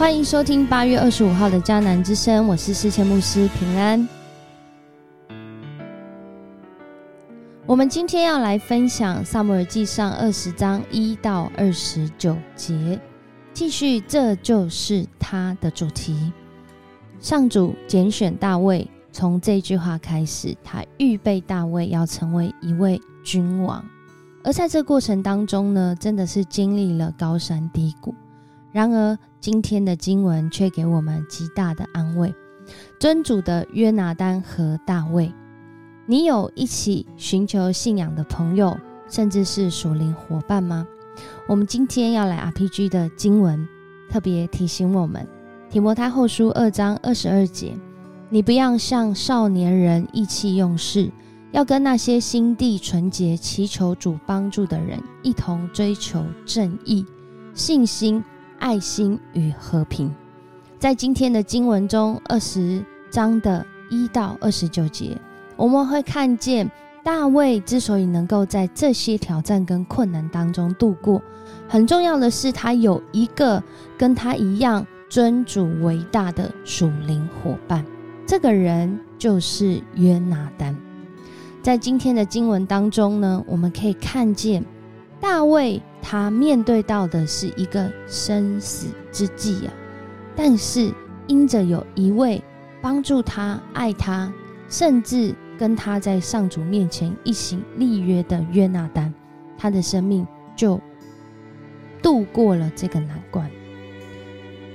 欢迎收听八月二十五号的迦南之声，我是世谦牧师平安。我们今天要来分享《萨姆尔记上》二十章一到二十九节，继续，这就是他的主题。上主拣选大卫，从这句话开始，他预备大卫要成为一位君王。而在这过程当中呢，真的是经历了高山低谷。然而，今天的经文却给我们极大的安慰。尊主的约拿丹和大卫，你有一起寻求信仰的朋友，甚至是属灵伙伴吗？我们今天要来 RPG 的经文，特别提醒我们：提摩太后书二章二十二节，你不要像少年人意气用事，要跟那些心地纯洁、祈求主帮助的人一同追求正义、信心。爱心与和平，在今天的经文中，二十章的一到二十九节，我们会看见大卫之所以能够在这些挑战跟困难当中度过，很重要的是他有一个跟他一样尊主为大的属灵伙伴，这个人就是约拿丹。在今天的经文当中呢，我们可以看见大卫。他面对到的是一个生死之际啊，但是因着有一位帮助他、爱他，甚至跟他在上主面前一起立约的约拿丹，他的生命就度过了这个难关。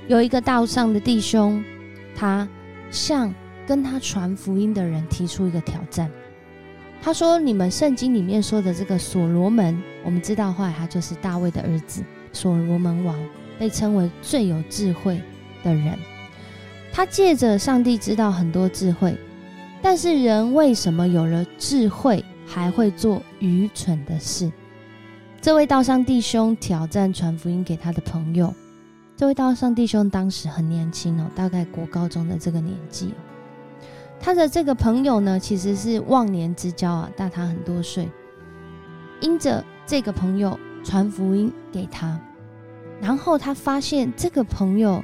有一个道上的弟兄，他向跟他传福音的人提出一个挑战。他说：“你们圣经里面说的这个所罗门，我们知道后来他就是大卫的儿子，所罗门王被称为最有智慧的人。他借着上帝知道很多智慧，但是人为什么有了智慧还会做愚蠢的事？这位道上弟兄挑战传福音给他的朋友。这位道上弟兄当时很年轻哦，大概国高中的这个年纪。”他的这个朋友呢，其实是忘年之交啊，大他很多岁。因着这个朋友传福音给他，然后他发现这个朋友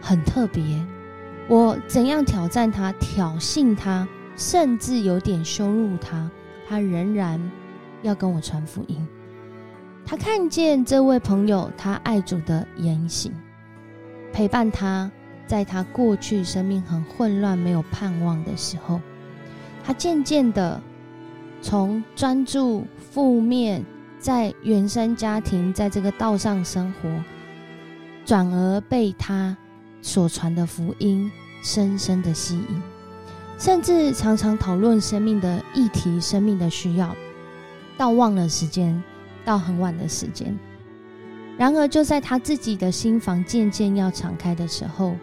很特别。我怎样挑战他、挑衅他，甚至有点羞辱他，他仍然要跟我传福音。他看见这位朋友他爱主的言行，陪伴他。在他过去生命很混乱、没有盼望的时候，他渐渐的从专注负面，在原生家庭，在这个道上生活，转而被他所传的福音深深的吸引，甚至常常讨论生命的议题、生命的需要，到忘了时间，到很晚的时间。然而，就在他自己的心房渐渐要敞开的时候，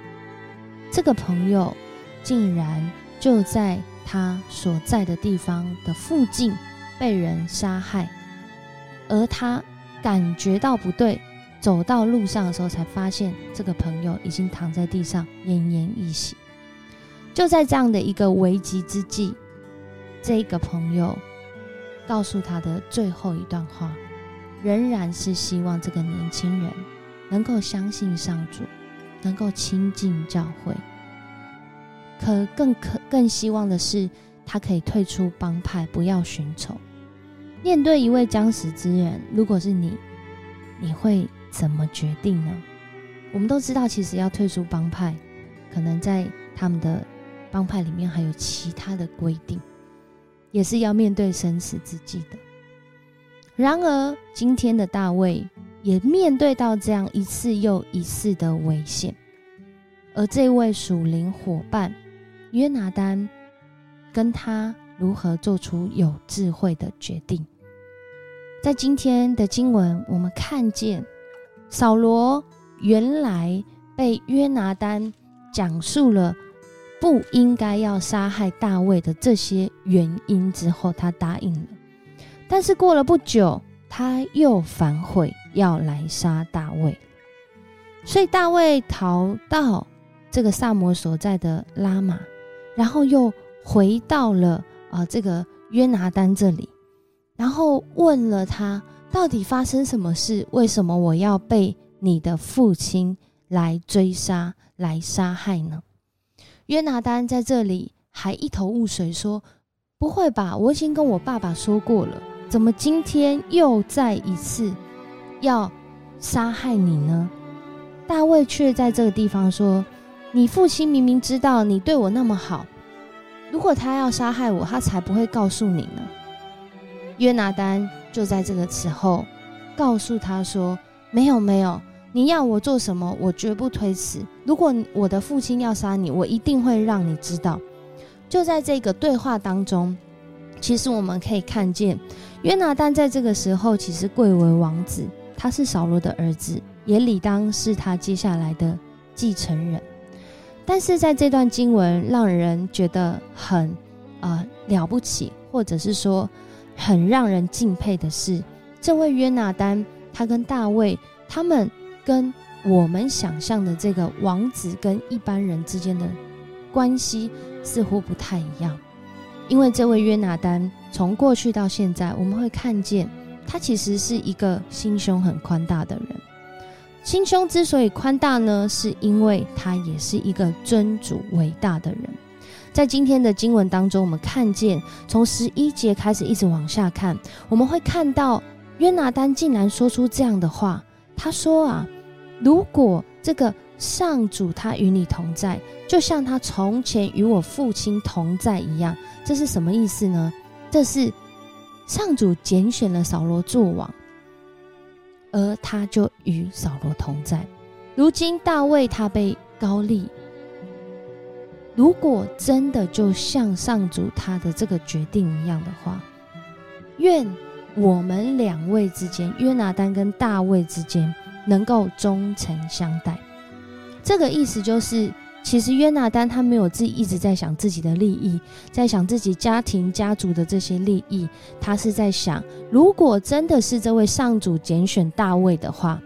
这个朋友竟然就在他所在的地方的附近被人杀害，而他感觉到不对，走到路上的时候才发现这个朋友已经躺在地上奄奄一息。就在这样的一个危急之际，这个朋友告诉他的最后一段话，仍然是希望这个年轻人能够相信上主。能够亲近教会，可更可更希望的是，他可以退出帮派，不要寻仇。面对一位将死之人，如果是你，你会怎么决定呢？我们都知道，其实要退出帮派，可能在他们的帮派里面还有其他的规定，也是要面对生死之际的。然而，今天的大卫。也面对到这样一次又一次的危险，而这位属灵伙伴约拿丹跟他如何做出有智慧的决定？在今天的经文，我们看见扫罗原来被约拿丹讲述了不应该要杀害大卫的这些原因之后，他答应了。但是过了不久，他又反悔。要来杀大卫，所以大卫逃到这个萨摩所在的拉玛，然后又回到了啊这个约拿丹这里，然后问了他到底发生什么事？为什么我要被你的父亲来追杀、来杀害呢？约拿丹在这里还一头雾水，说：“不会吧，我已经跟我爸爸说过了，怎么今天又再一次要杀害你呢？”大卫却在这个地方说：“你父亲明明知道你对我那么好，如果他要杀害我，他才不会告诉你呢。”约拿丹就在这个时候告诉他说：“没有，没有，你要我做什么，我绝不推辞。如果我的父亲要杀你，我一定会让你知道。”就在这个对话当中，其实我们可以看见约拿丹在这个时候其实贵为王子，他是扫罗的儿子。也理当是他接下来的继承人，但是在这段经文让人觉得很啊了不起，或者是说很让人敬佩的是，这位约拿丹，他跟大卫，他们跟我们想象的这个王子跟一般人之间的关系似乎不太一样，因为这位约拿丹从过去到现在，我们会看见他其实是一个心胸很宽大的人。心胸之所以宽大呢，是因为他也是一个尊主伟大的人。在今天的经文当中，我们看见从十一节开始一直往下看，我们会看到约拿丹竟然说出这样的话。他说：“啊，如果这个上主他与你同在，就像他从前与我父亲同在一样。”这是什么意思呢？这是上主拣选了扫罗做王。而他就与扫罗同在。如今大卫他被高立，如果真的就像上主他的这个决定一样的话，愿我们两位之间，约拿丹跟大卫之间，能够忠诚相待。这个意思就是。其实约拿丹他没有自己一直在想自己的利益，在想自己家庭家族的这些利益，他是在想，如果真的是这位上主拣选大卫的话，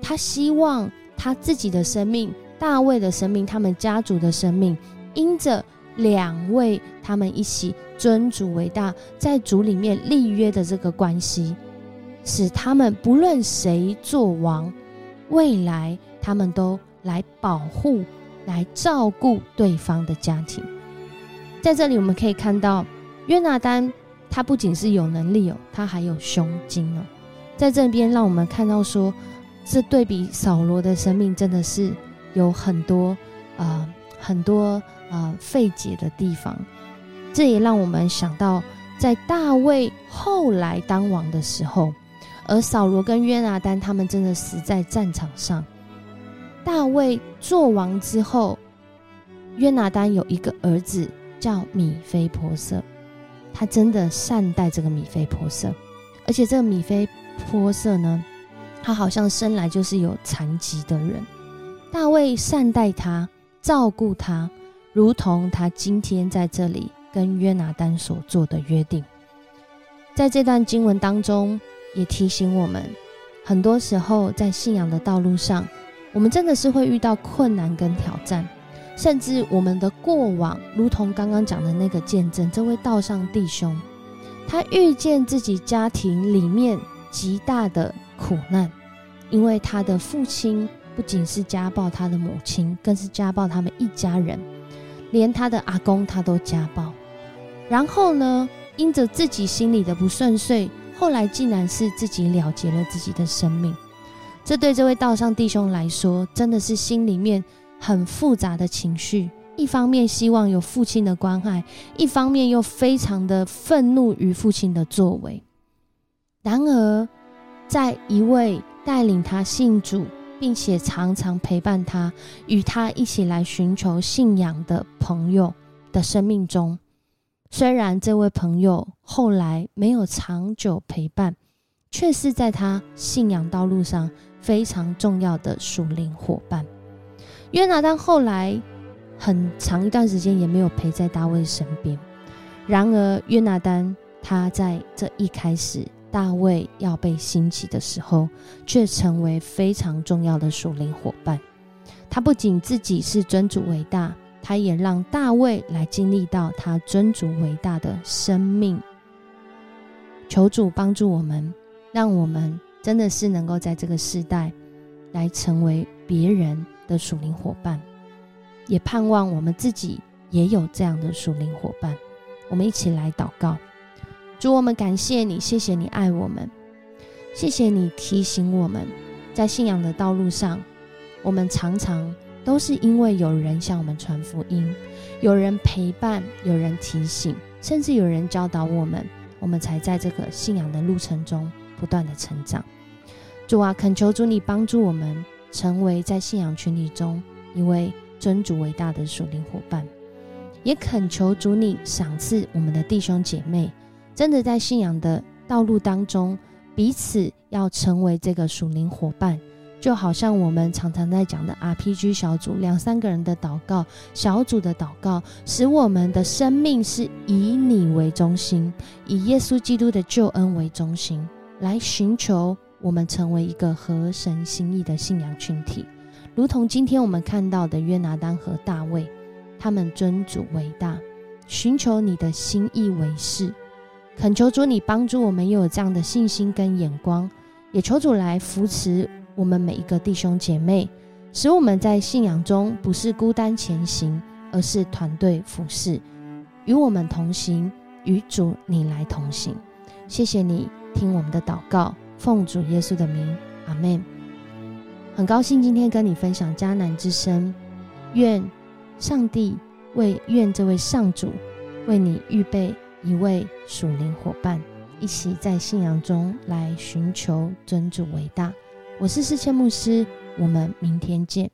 他希望他自己的生命、大卫的生命、他们家族的生命，因着两位他们一起尊主为大，在主里面立约的这个关系，使他们不论谁做王，未来他们都来保护。来照顾对方的家庭，在这里我们可以看到约拿丹，他不仅是有能力哦，他还有胸襟哦。在这边让我们看到说，这对比扫罗的生命真的是有很多啊很多啊费解的地方。这也让我们想到，在大卫后来当王的时候，而扫罗跟约拿丹他们真的死在战场上。大卫做王之后，约拿丹有一个儿子叫米菲波色，他真的善待这个米菲波色，而且这个米菲波色呢，他好像生来就是有残疾的人。大卫善待他，照顾他，如同他今天在这里跟约拿丹所做的约定。在这段经文当中，也提醒我们，很多时候在信仰的道路上。我们真的是会遇到困难跟挑战，甚至我们的过往，如同刚刚讲的那个见证，这位道上弟兄，他遇见自己家庭里面极大的苦难，因为他的父亲不仅是家暴他的母亲，更是家暴他们一家人，连他的阿公他都家暴。然后呢，因着自己心里的不顺遂，后来竟然是自己了结了自己的生命。这对这位道上弟兄来说，真的是心里面很复杂的情绪。一方面希望有父亲的关爱，一方面又非常的愤怒于父亲的作为。然而，在一位带领他信主，并且常常陪伴他、与他一起来寻求信仰的朋友的生命中，虽然这位朋友后来没有长久陪伴，却是在他信仰道路上。非常重要的属灵伙伴约拿丹后来很长一段时间也没有陪在大卫身边。然而，约拿丹他在这一开始大卫要被兴起的时候，却成为非常重要的属灵伙伴。他不仅自己是尊主伟大，他也让大卫来经历到他尊主伟大的生命。求主帮助我们，让我们。真的是能够在这个时代，来成为别人的属灵伙伴，也盼望我们自己也有这样的属灵伙伴。我们一起来祷告，主，我们感谢你，谢谢你爱我们，谢谢你提醒我们，在信仰的道路上，我们常常都是因为有人向我们传福音，有人陪伴，有人提醒，甚至有人教导我们，我们才在这个信仰的路程中不断的成长。主啊，恳求主你帮助我们，成为在信仰群体中一位尊主伟大的属灵伙伴；也恳求主你赏赐我们的弟兄姐妹，真的在信仰的道路当中，彼此要成为这个属灵伙伴。就好像我们常常在讲的 RPG 小组，两三个人的祷告小组的祷告，使我们的生命是以你为中心，以耶稣基督的救恩为中心，来寻求。我们成为一个合神心意的信仰群体，如同今天我们看到的约拿丹和大卫，他们尊主为大，寻求你的心意为是，恳求主你帮助我们有这样的信心跟眼光，也求主来扶持我们每一个弟兄姐妹，使我们在信仰中不是孤单前行，而是团队服侍，与我们同行，与主你来同行。谢谢你听我们的祷告。奉主耶稣的名，阿门。很高兴今天跟你分享迦南之声，愿上帝为愿这位上主为你预备一位属灵伙伴，一起在信仰中来寻求尊主伟大。我是世谦牧师，我们明天见。